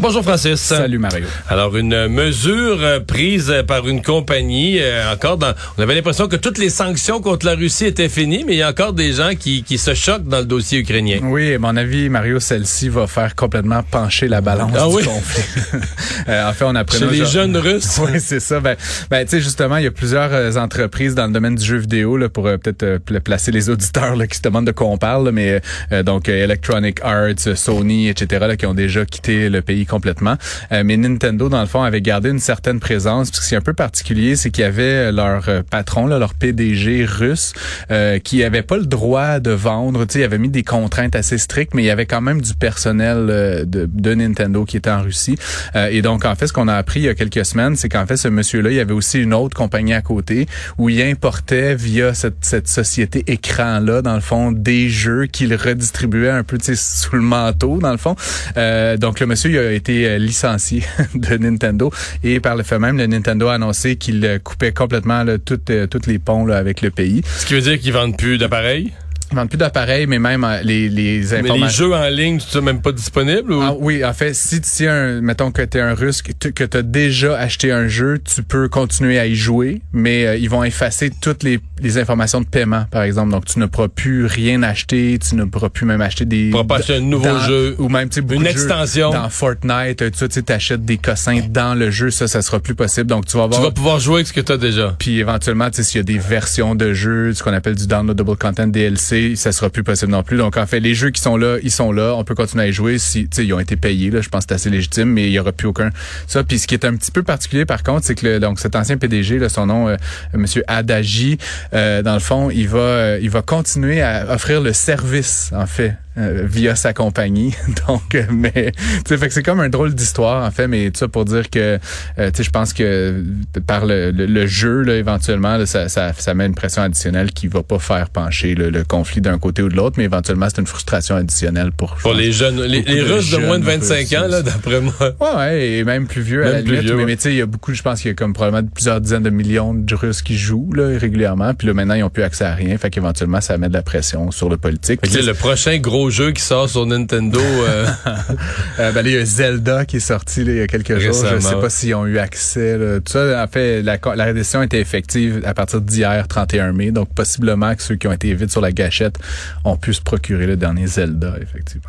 Bonjour Francis. Salut Mario. Alors une mesure euh, prise par une compagnie euh, encore dans on avait l'impression que toutes les sanctions contre la Russie étaient finies mais il y a encore des gens qui, qui se choquent dans le dossier ukrainien. Oui, à mon avis Mario celle-ci va faire complètement pencher la balance ah, du oui? conflit. euh, en fait, on apprend Chez les jeunes russes? Oui, c'est ça. Ben, ben tu sais justement, il y a plusieurs euh, entreprises dans le domaine du jeu vidéo là pour euh, peut-être placer les auditeurs là, qui se demandent de quoi on parle, là, mais euh, donc Electronic Arts, Sony, etc. Là, qui ont déjà quitté le pays complètement. Euh, mais Nintendo, dans le fond, avait gardé une certaine présence. Puis ce qui est un peu particulier, c'est qu'il y avait leur euh, patron, leur PDG russe, euh, qui avait pas le droit de vendre. Tu sais, il avait mis des contraintes assez strictes, mais il y avait quand même du personnel euh, de, Nintendo qui était en Russie. Euh, et donc, en fait, ce qu'on a appris il y a quelques semaines, c'est qu'en fait, ce monsieur-là, il y avait aussi une autre compagnie à côté où il importait via cette, société écran-là, dans le fond, des jeux qu'il redistribuait un peu, sous le manteau, dans le fond. Euh, donc, le monsieur, il a été licencié de Nintendo et par le fait même, le Nintendo a annoncé qu'il coupait complètement là, toutes toutes les ponts avec le pays. Ce qui veut dire qu'ils vendent plus d'appareils? Ils vendent plus d'appareils, mais même euh, les, les informations. Mais les jeux en ligne, c'est même pas disponible? Ou? Ah, oui, en fait, si tu un, mettons que tu es un russe, que tu as déjà acheté un jeu, tu peux continuer à y jouer, mais euh, ils vont effacer toutes les, les, informations de paiement, par exemple. Donc, tu ne pourras plus rien acheter, tu ne pourras plus même acheter des... Tu pourras pas acheter un nouveau dans, jeu. Ou même, tu sais, une extension. dans Fortnite, tu achètes des cossins dans le jeu, ça, ça sera plus possible. Donc, tu vas avoir... Tu vas pouvoir jouer avec ce que tu as déjà. Puis, éventuellement, tu sais, s'il y a des versions de jeux, ce qu'on appelle du downloadable content DLC, ça sera plus possible non plus. Donc, en fait, les jeux qui sont là, ils sont là. On peut continuer à y jouer si, ils ont été payés, là. Je pense que c'est assez légitime, mais il y aura plus aucun. Ça. Puis, ce qui est un petit peu particulier, par contre, c'est que le, donc, cet ancien PDG, là, son nom, euh, Monsieur Adagi, euh, dans le fond, il va, euh, il va continuer à offrir le service, en fait, euh, via sa compagnie. Donc, euh, mais tu sais, fait que c'est comme un drôle d'histoire en fait, mais tout ça pour dire que euh, tu sais, je pense que par le, le, le jeu là, éventuellement, là, ça, ça, ça met une pression additionnelle qui va pas faire pencher le, le conflit d'un côté ou de l'autre, mais éventuellement c'est une frustration additionnelle pour pour les jeunes, les, les Russes de, moins de 25 ans là, d'après moi. Ouais, ouais, et même plus vieux même à la limite. Vieux, mais, ouais. mais tu sais, il y a beaucoup, je pense qu'il y a comme probablement plusieurs dizaines de millions de Russes qui jouent là régulièrement, puis là maintenant ils ont plus accès à rien, fait qu'éventuellement ça met de la pression sur le politique. Le prochain gros jeu qui sort sur Nintendo. Euh... euh, ben, il y a Zelda qui est sorti là, il y a quelques Récemment. jours. Je sais pas s'ils ont eu accès. Là. Tout ça, en fait, la, la décision était effective à partir d'hier, 31 mai. Donc, possiblement que ceux qui ont été vite sur la gâchette ont pu se procurer le dernier Zelda, effectivement.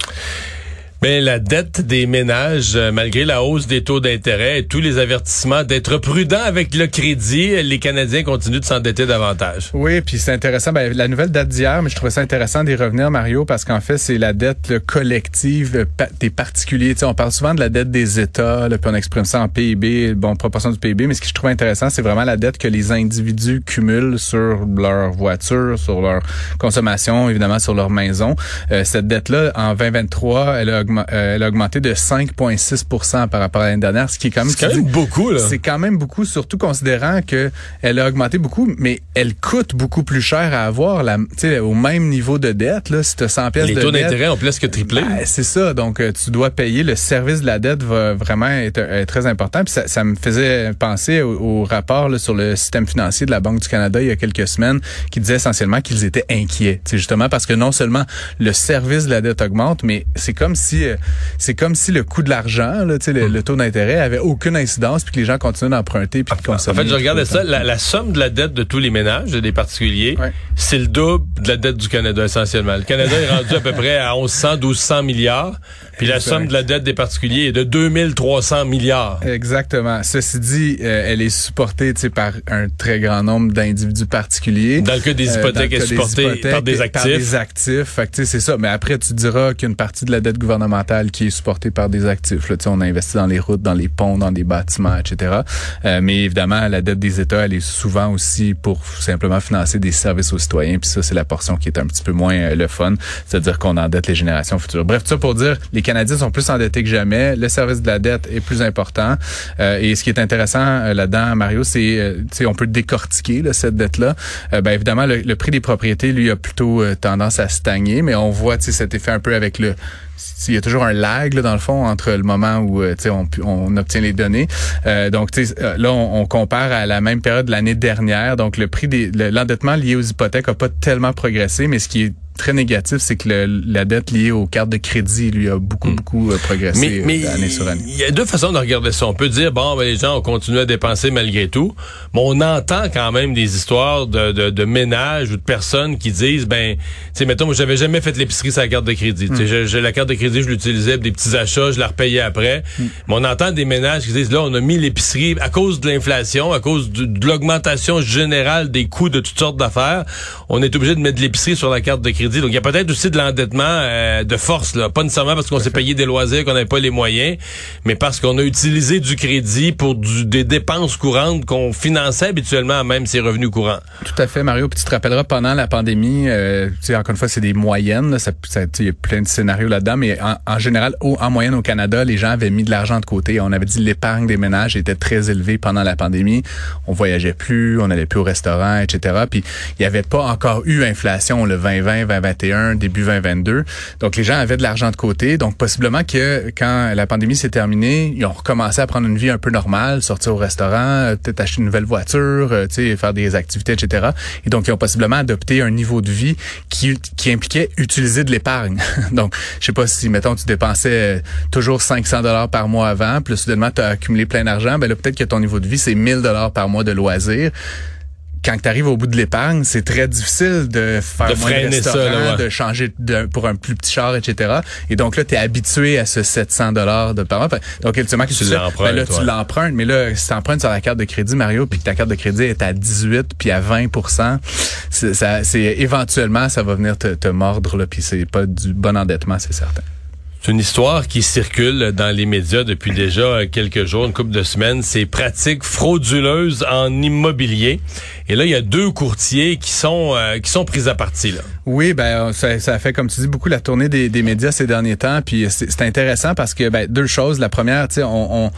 Mais la dette des ménages, euh, malgré la hausse des taux d'intérêt et tous les avertissements d'être prudent avec le crédit, les Canadiens continuent de s'endetter davantage. Oui, puis c'est intéressant. Ben, la nouvelle date d'hier, mais je trouvais ça intéressant d'y revenir, Mario, parce qu'en fait, c'est la dette le, collective des particuliers. On parle souvent de la dette des États, là, puis on exprime ça en PIB, bon, proportion du PIB, mais ce que je trouve intéressant, c'est vraiment la dette que les individus cumulent sur leur voiture, sur leur consommation, évidemment, sur leur maison. Euh, cette dette-là, en 2023, elle a elle a augmenté de 5,6 par rapport à l'année dernière, ce qui est quand même, quand même beaucoup. C'est quand même beaucoup, surtout considérant que elle a augmenté beaucoup, mais elle coûte beaucoup plus cher à avoir, la, au même niveau de dette. Là, si tu as 100 pièces Les de taux dette, d'intérêt ont presque triplé. Ben, c'est ça, donc euh, tu dois payer. Le service de la dette va vraiment être, être très important. Puis ça, ça, me faisait penser au, au rapport là, sur le système financier de la Banque du Canada il y a quelques semaines qui disait essentiellement qu'ils étaient inquiets. Justement parce que non seulement le service de la dette augmente, mais c'est comme si euh, c'est comme si le coût de l'argent, le, le, le taux d'intérêt avait aucune incidence puis que les gens continuent d'emprunter puis de consommer. En fait, je regardais ça, la, la, somme de la dette de tous les ménages, des particuliers, ouais. c'est le double de la dette du Canada essentiellement. Le Canada est rendu à peu près à 1100, 1200 milliards, puis la somme de la dette des particuliers est de 2300 milliards. Exactement. Ceci dit, euh, elle est supportée par un très grand nombre d'individus particuliers. Dans le cas des hypothèques, euh, elle est supportée par des actifs. Par des actifs. C'est ça. Mais après, tu diras qu'il y a une partie de la dette gouvernementale qui est supportée par des actifs. On a investi dans les routes, dans les ponts, dans des bâtiments, etc. Euh, mais évidemment, la dette des États, elle est souvent aussi pour simplement financer des services aux citoyens. Puis ça, c'est la portion qui est un petit peu moins euh, le fun. C'est-à-dire qu'on endette les générations futures. Bref, tout ça pour dire, les Canadiens sont plus endettés que jamais. Le service de la dette est plus important. Euh, et ce qui est intéressant euh, là-dedans, Mario, c'est, on peut décortiquer là, cette dette-là. Ben évidemment, le, le, prix des propriétés, lui, a plutôt tendance à stagner, mais on voit cet effet un peu avec le il y a toujours un lag là, dans le fond entre le moment où euh, on, on obtient les données. Euh, donc euh, là, on, on, compare à la même période de l'année dernière. Donc le prix des l'endettement lié aux hypothèques a pas tellement progressé, mais ce qui est très négatif, c'est que le, la dette liée aux cartes de crédit lui a beaucoup, hmm. beaucoup euh, progressé mais, euh, année sur année. Il y a deux façons de regarder ça. On peut dire, bon, ben, les gens ont continué à dépenser malgré tout, mais on entend quand même des histoires de, de, de ménages ou de personnes qui disent, ben, tu sais, mettons, moi, j'avais jamais fait l'épicerie sur la carte de crédit. J'ai la carte de crédit, je l'utilisais pour des petits achats, je la repayais après. Hmm. Mais on entend des ménages qui disent, là, on a mis l'épicerie à cause de l'inflation, à cause de, de l'augmentation générale des coûts de toutes sortes d'affaires. On est obligé de mettre l'épicerie sur la carte de crédit. Donc, il y a peut-être aussi de l'endettement euh, de force, là. Pas nécessairement parce qu'on s'est payé des loisirs, qu'on n'avait pas les moyens, mais parce qu'on a utilisé du crédit pour des dépenses courantes qu'on finançait habituellement même ses revenus courants. Tout à fait, Mario. Puis tu te rappelleras, pendant la pandémie, euh, encore une fois, c'est des moyennes. Là, ça, il y a plein de scénarios là-dedans, mais en, général, en moyenne au Canada, les gens avaient mis de l'argent de côté. On avait dit l'épargne des ménages était très élevée pendant la pandémie. On voyageait plus, on n'allait plus au restaurant, etc. Puis il n'y avait pas encore eu inflation le 2020, 2021, début 2022. Donc les gens avaient de l'argent de côté. Donc possiblement que quand la pandémie s'est terminée, ils ont recommencé à prendre une vie un peu normale, sortir au restaurant, euh, peut-être acheter une nouvelle voiture, euh, faire des activités, etc. Et donc ils ont possiblement adopté un niveau de vie qui, impliquait utiliser de l'épargne. donc je sais pas si mettons tu dépensais euh, toujours 500 dollars par mois avant, puis soudainement tu as accumulé plein d'argent, ben là peut-être que ton niveau de vie c'est 1000 dollars par mois de loisirs quand tu arrives au bout de l'épargne, c'est très difficile de faire de moins de de changer pour un plus petit char, etc. Et donc là, tu es habitué à ce 700 dollars de par mois. Donc, ultimement, que tu l'empruntes. Ben là, tu l'empruntes, mais là, si tu empruntes sur la carte de crédit, Mario, puis que ta carte de crédit est à 18 puis à 20% c'est éventuellement, ça va venir te, te mordre, là, puis c'est pas du bon endettement, c'est certain. C'est une histoire qui circule dans les médias depuis déjà quelques jours, une couple de semaines. Ces pratiques frauduleuses en immobilier. Et là, il y a deux courtiers qui sont euh, qui sont pris à partie là. Oui, ben ça, ça fait comme tu dis beaucoup la tournée des, médias ces derniers temps. Puis c'est intéressant parce que ben, deux choses. La première, tu sais, on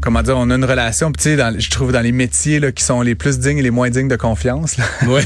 comment dire, on a une relation, tu sais, je trouve dans les métiers là, qui sont les plus dignes et les moins dignes de confiance. Là. Ouais.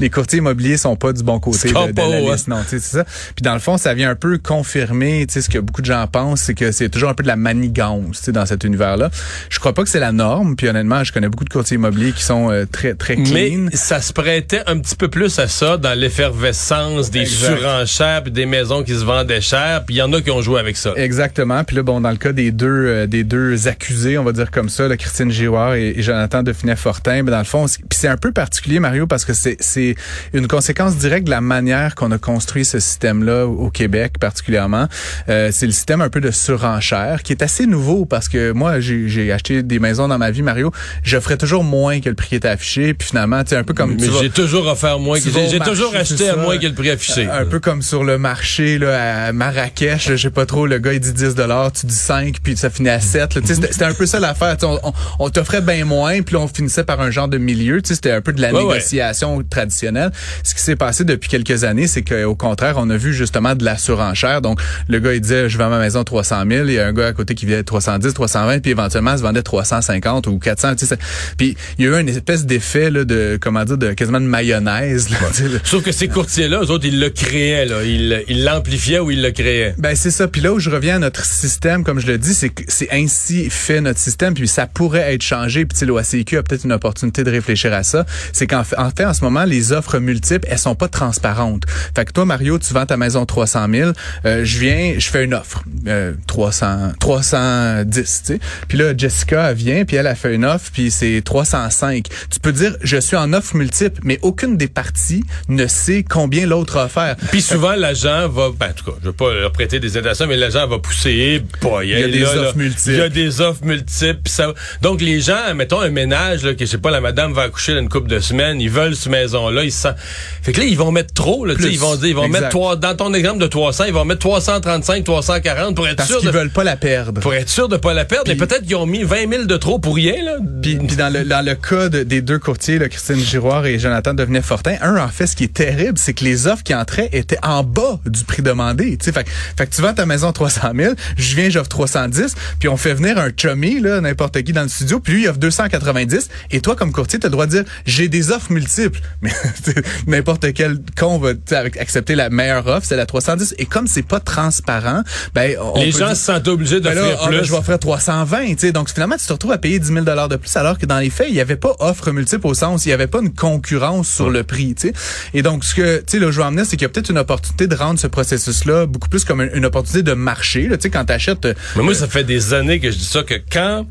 les courtiers immobiliers sont pas du bon côté de, la liste, non, tu sais, c'est ça. Puis dans le fond, ça vient un peu confirmer, tu sais, ce que beaucoup de gens pensent, c'est que c'est toujours un peu de la manigance, tu sais, dans cet univers-là. Je crois pas que c'est la norme. Puis honnêtement, je connais beaucoup de courtiers immobiliers qui sont euh, très très clean. Mais ça se prêtait un petit peu plus à ça dans l'effervescence des surenchères, puis des maisons qui se vendaient cher. Puis il y en a qui ont joué avec ça. Exactement. Puis là, bon, dans le cas des deux euh, des deux accusés on va dire comme ça, là, Christine Giroir et, Jonathan Definet-Fortin. Mais dans le fond, c'est un peu particulier, Mario, parce que c'est une conséquence directe de la manière qu'on a construit ce système-là au Québec, particulièrement. Euh, c'est le système un peu de surenchère qui est assez nouveau parce que moi, j'ai acheté des maisons dans ma vie, Mario. J'offrais toujours moins que le prix qui était affiché. Puis finalement, tu un peu comme... Mais j'ai toujours offert moins. J'ai toujours acheté à moins que le prix affiché. Un, peu comme sur le marché là, à Marrakech. Je sais pas trop, le gars, il dit 10 tu dis 5, puis ça finit à 7. C'était un peu ça l'affaire. On, on, t'offrait bien moins, puis on finissait par un genre de milieu. C'était un peu de la négociation traditionnelle. Ce qui s'est passé depuis quelques années, c'est qu'au contraire, on a vu justement de la surenchère. Donc, le gars, il disait, je vends ma maison 300 000. Il y a un gars à côté qui vient 310, 320, puis éventuellement, se vendait 350 ou 400. Puis, il y a eu une espèce d'effet de, comment dire, de quasiment de mayonnaise. Sauf que ces courtiers-là, eux autres, ils le créaient. Là. Ils l'amplifiaient ou ils le créaient. Ben, c'est ça. Puis là où je reviens à notre système, comme je le dis, c'est que c'est ainsi fait notre système, puis ça pourrait être changé. Puis l'OACQ a peut-être une opportunité de réfléchir à ça. C'est qu'en fait, en ce moment, les offres multiples, elles sont pas transparentes. Fait que toi, Mario, tu vends ta maison 300 000. Euh, je viens, je fais une offre, euh, 300, 310, tu sais. Puis là, Jessica, elle vient, puis elle a fait une offre, puis c'est 305. Tu peux dire, je suis en offre multiple, mais aucune des parties ne sait combien l'autre a offert. Puis souvent, l'agent va, ben, en tout cas, je veux pas leur prêter des intentions, mais l'agent va pousser, boy, il y a des offres multiples. Il y a des offres multiples. Ça, donc les gens, mettons un ménage là, que je sais pas, la madame va accoucher dans une couple de semaines, ils veulent cette maison-là, ils sentent... Fait que là, ils vont mettre trop, là, ils vont dire, ils vont mettre trois, dans ton exemple de 300, ils vont mettre 335, 340 pour être Parce sûr qu'ils veulent pas la perdre. Pour être sûr de pas la perdre, mais peut-être qu'ils ont mis 20 000 de trop pour rien, là. Puis, dans, le, dans le cas des deux courtiers, là, Christine Giroir et Jonathan Devenay-Fortin. Un, en fait, ce qui est terrible, c'est que les offres qui entraient étaient en bas du prix demandé. Fait, fait que tu vends ta maison 300 000, je viens, j'offre 310, puis on fait venir un chummy, là, n'importe qui dans le studio, puis lui, il offre 290, et toi, comme courtier, tu as le droit de dire, j'ai des offres multiples. Mais n'importe quel con va accepter la meilleure offre, c'est la 310. Et comme c'est pas transparent, ben, on les gens se sentent obligés de ben là, ah, plus. je vais offrir 320, tu sais. Donc, finalement, tu te retrouves à payer 10 000 de plus, alors que dans les faits, il n'y avait pas offre multiple au sens, il n'y avait pas une concurrence sur le prix, tu sais. Et donc, ce que, tu sais, le je veux amener, c'est qu'il y a peut-être une opportunité de rendre ce processus-là beaucoup plus comme une, opportunité de marché, tu sais, quand tu achètes. Euh, Mais moi, ça fait des années que je dis ça, que quand,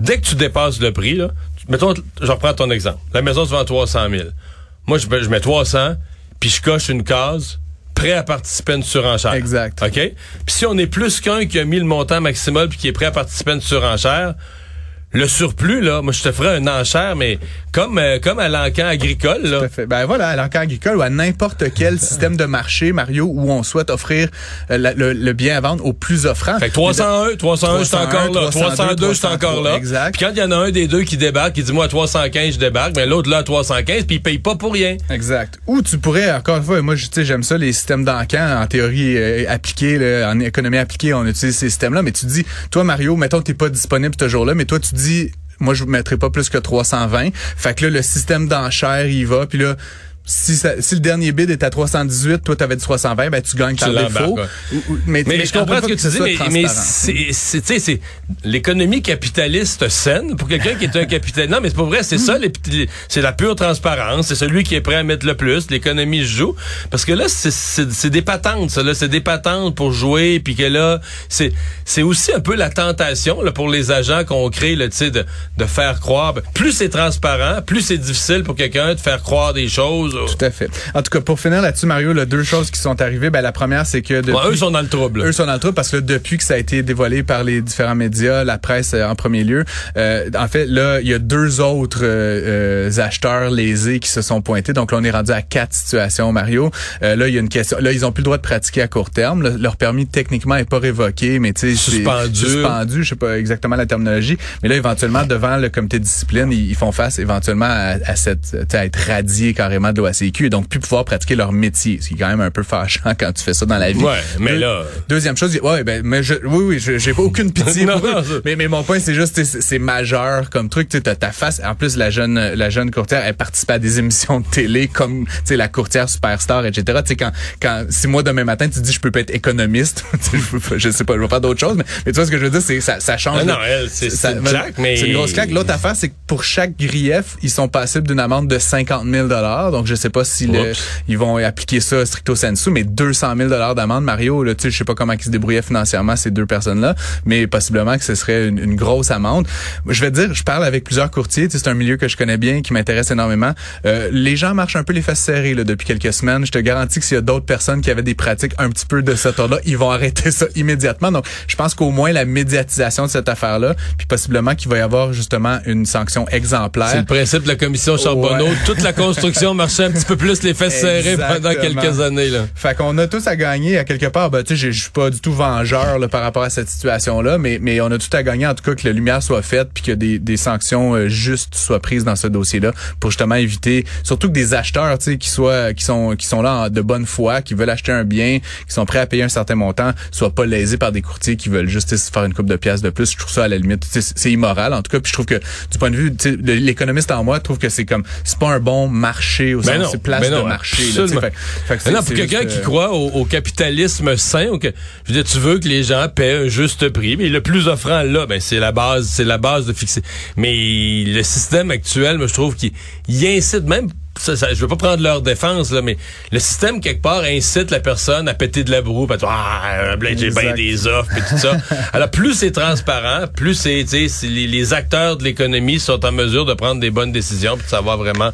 dès que tu dépasses le prix, là, mettons, je reprends ton exemple. La maison se vend 300 000. Moi, je, je mets 300, puis je coche une case, prêt à participer à une surenchère. Exact. OK? Puis si on est plus qu'un qui a mis le montant maximal puis qui est prêt à participer à une surenchère, le surplus, là, moi, je te ferais un enchère, mais comme euh, comme à l'encan agricole. Là. fait. Ben voilà, à l'encan agricole ou à n'importe quel système de marché, Mario, où on souhaite offrir euh, le, bien à vendre au plus offrant. Fait que 301, 301, je suis encore là. 302, je suis encore là. Exact. Puis quand il y en a un des deux qui débarque, qui dit moi à 315, je débarque, mais l'autre là à 315, puis il paye pas pour rien. Exact. Ou tu pourrais, encore une fois, moi, je sais, j'aime ça, les systèmes d'encan, en théorie euh, appliquée, en économie appliquée, on utilise ces systèmes-là, mais tu dis, toi, Mario, mettons, t'es pas disponible ce jour-là, mais toi, tu dis, moi je ne mettrai pas plus que 320. Fait que là le système d'enchères il va puis là si, si le dernier bid est à 318, toi, tu avais dit 320, ben, tu gagnes ton défaut. Mais, mais, je comprends ce que tu dis, mais, mais c'est, c'est, l'économie capitaliste saine pour quelqu'un qui est un capitaliste. Non, mais c'est pas vrai, c'est ça, c'est la pure transparence. C'est celui qui est prêt à mettre le plus. L'économie joue. Parce que là, c'est des patentes, ça, là. C'est des patentes pour jouer, puis que là, c'est, c'est aussi un peu la tentation, là, pour les agents qu'on crée, tu sais, de, de faire croire. Ben, plus c'est transparent, plus c'est difficile pour quelqu'un de faire croire des choses tout à fait. En tout cas, pour finir là-dessus, Mario, là, deux choses qui sont arrivées. Ben, la première, c'est que depuis, eux sont dans le trouble. Eux sont dans le trouble parce que depuis que ça a été dévoilé par les différents médias, la presse euh, en premier lieu, euh, en fait, là, il y a deux autres euh, acheteurs lésés qui se sont pointés. Donc là, on est rendu à quatre situations, Mario. là, il y a une question. Là, ils ont plus le droit de pratiquer à court terme. leur permis techniquement est pas révoqué, mais tu sais, suspendu. suspendu. Je sais pas exactement la terminologie, mais là, éventuellement, devant le comité de discipline, ils, font face éventuellement à, à cette, à être radié carrément de et donc plus pouvoir pratiquer leur métier, ce qui est quand même un peu fâchant quand tu fais ça dans la vie. Ouais, mais là. Deuxième chose, ouais, ben, mais je, oui, oui, j'ai pas aucune pitié pour Mais, mais mon point, c'est juste, c'est majeur comme truc. Tu as ta face. En plus, la jeune, la jeune courtière, elle participe à des émissions de télé comme, tu sais, la courtière superstar, etc. Tu sais, quand, quand, si moi demain matin tu dis je peux pas être économiste, je, sais pas, je vais faire d'autres choses, mais, tu vois ce que je veux dire, c'est ça, ça change. Non, non, c'est mais c'est une grosse claque. L'autre affaire, c'est que pour chaque grief, ils sont passibles d'une amende de 50 000 Donc je sais pas si ils vont appliquer ça stricto sensu, mais 200 000 dollars d'amende, Mario, là, tu sais, je sais pas comment ils se débrouillaient financièrement ces deux personnes-là, mais possiblement que ce serait une, grosse amende. Je vais te dire, je parle avec plusieurs courtiers, c'est un milieu que je connais bien, qui m'intéresse énormément. Euh, les gens marchent un peu les fesses serrées là, depuis quelques semaines. Je te garantis que s'il y a d'autres personnes qui avaient des pratiques un petit peu de ce ordre-là, ils vont arrêter ça immédiatement. Donc, je pense qu'au moins la médiatisation de cette affaire-là, puis possiblement qu'il va y avoir justement une sanction exemplaire. C'est le principe de la commission Charbonneau. Toute la construction marchait un petit peu plus les fesses serrées pendant quelques années. Là. Fait qu'on a tous à gagner à quelque part. Ben, tu sais, je suis pas du tout vengeur là, par rapport à cette situation-là, mais, mais on a tout à gagner en tout cas que la lumière soit faite puis que des, des sanctions euh, justes soient prises dans ce dossier-là pour justement éviter, surtout que des acheteurs, tu sais, qui soient, qui sont, qui sont là de bonne foi, qui veulent acheter un bien, qui sont prêts à payer un certain montant, soient pas lésés par des courtiers qui veulent juste faire une coupe de pièces de plus. Je trouve ça à la limite, c'est immoral en tout cas. Puis je trouve que du point de vue, l'économiste en moi trouve que c'est comme, c'est pas un bon marché au ben sens, c'est place ben de marché. non, pour quelqu'un qui euh, croit au, capitalisme sain, je veux dire, tu veux que les gens paient un juste prix, mais le plus offrant là, ben c'est la base, c'est la base de fixer. Mais le système actuel, moi, je trouve qu'il incite même ça, ça, je veux pas prendre leur défense là, mais le système quelque part incite la personne à péter de la broue, à dire ah j'ai bien des offres et tout ça. Alors plus c'est transparent, plus c'est les, les acteurs de l'économie sont en mesure de prendre des bonnes décisions pour de savoir vraiment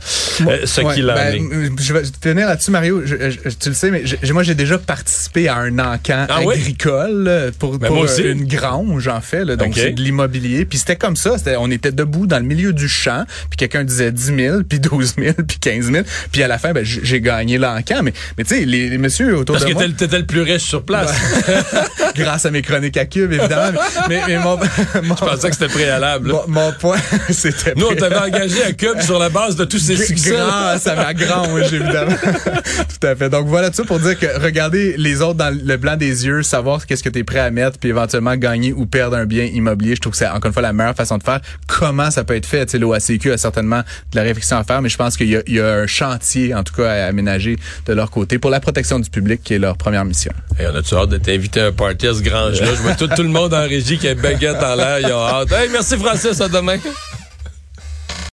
euh, ce qu'il en ben, est. Je vais tenir là-dessus Mario, tu le sais mais moi j'ai déjà participé à un encan ah agricole pour, ben, pour une grange en fait là, donc c'est de l'immobilier. Puis c'était comme ça, on était debout dans le milieu du champ, puis quelqu'un disait 10 000 puis 12 000 puis 15 000. Puis à la fin, ben, j'ai gagné l'encan. Mais, mais tu sais, les, les messieurs autour Parce de que moi... t'étais le- t'étais le plus riche sur place. grâce à mes chroniques à Cube, évidemment. mais, mais mon, mon, Je pensais que c'était préalable. mon, mon point, c'était... Nous, on t'avait engagé à Cube sur la base de tous ces succès. Grâce à ma grange, évidemment. Tout à fait. Donc voilà tout ça pour dire que regarder les autres dans le blanc des yeux, savoir qu'est-ce que tu es prêt à mettre, puis éventuellement gagner ou perdre un bien immobilier, je trouve que c'est encore une fois la meilleure façon de faire. Comment ça peut être fait? Tu sais, l'OACQ a certainement de la réflexion à faire, mais je pense qu'il y, a- il y a un chantier, en tout cas, à aménager de leur côté pour la protection du public, qui est leur première mission. Hey, on a-tu hâte de t'inviter à un party à ce grange-là? Je vois tout, tout le monde en régie qui a une baguette en l'air. Ils ont hâte. Hey, merci Francis, à demain.